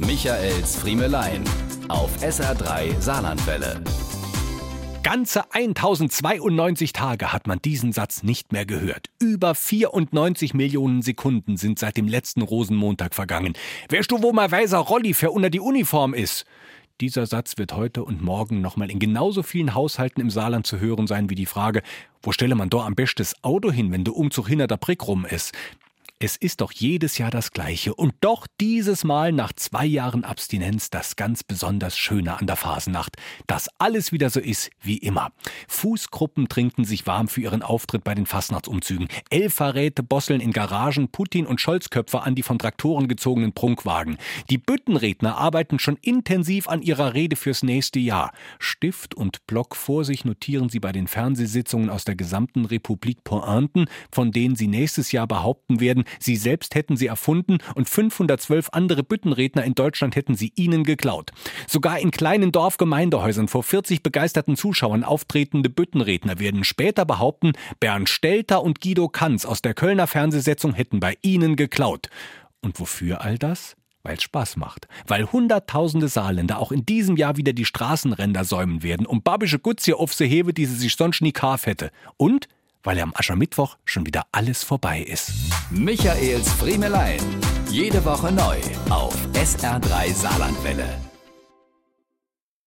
Michaels Friemelein auf SR3 Saarlandwelle. Ganze 1092 Tage hat man diesen Satz nicht mehr gehört. Über 94 Millionen Sekunden sind seit dem letzten Rosenmontag vergangen. Wärst du, wo mal weiser Rolli für unter die Uniform ist? Dieser Satz wird heute und morgen nochmal in genauso vielen Haushalten im Saarland zu hören sein wie die Frage, wo stelle man da am besten das Auto hin, wenn der Umzug hinter der Brick rum ist? Es ist doch jedes Jahr das Gleiche und doch dieses Mal nach zwei Jahren Abstinenz das ganz besonders Schöne an der Phasenacht, dass alles wieder so ist wie immer. Fußgruppen trinken sich warm für ihren Auftritt bei den Fastnachtsumzügen. Elferräte bosseln in Garagen Putin und Scholzköpfe an die von Traktoren gezogenen Prunkwagen. Die Büttenredner arbeiten schon intensiv an ihrer Rede fürs nächste Jahr. Stift und Block vor sich notieren sie bei den Fernsehsitzungen aus der gesamten Republik Pointen, von denen sie nächstes Jahr behaupten werden, Sie selbst hätten sie erfunden und 512 andere Büttenredner in Deutschland hätten sie ihnen geklaut. Sogar in kleinen Dorfgemeindehäusern vor 40 begeisterten Zuschauern auftretende Büttenredner werden später behaupten, Bernd Stelter und Guido Kanz aus der Kölner Fernsehsetzung hätten bei ihnen geklaut. Und wofür all das? weil es Spaß macht. Weil hunderttausende Saarländer auch in diesem Jahr wieder die Straßenränder säumen werden, um babische Gutzie auf sie hebe, die sie sich sonst nie kaf hätte. Und weil am Aschermittwoch schon wieder alles vorbei ist. Michaels Friemelein. Jede Woche neu auf SR3 Saarlandwelle.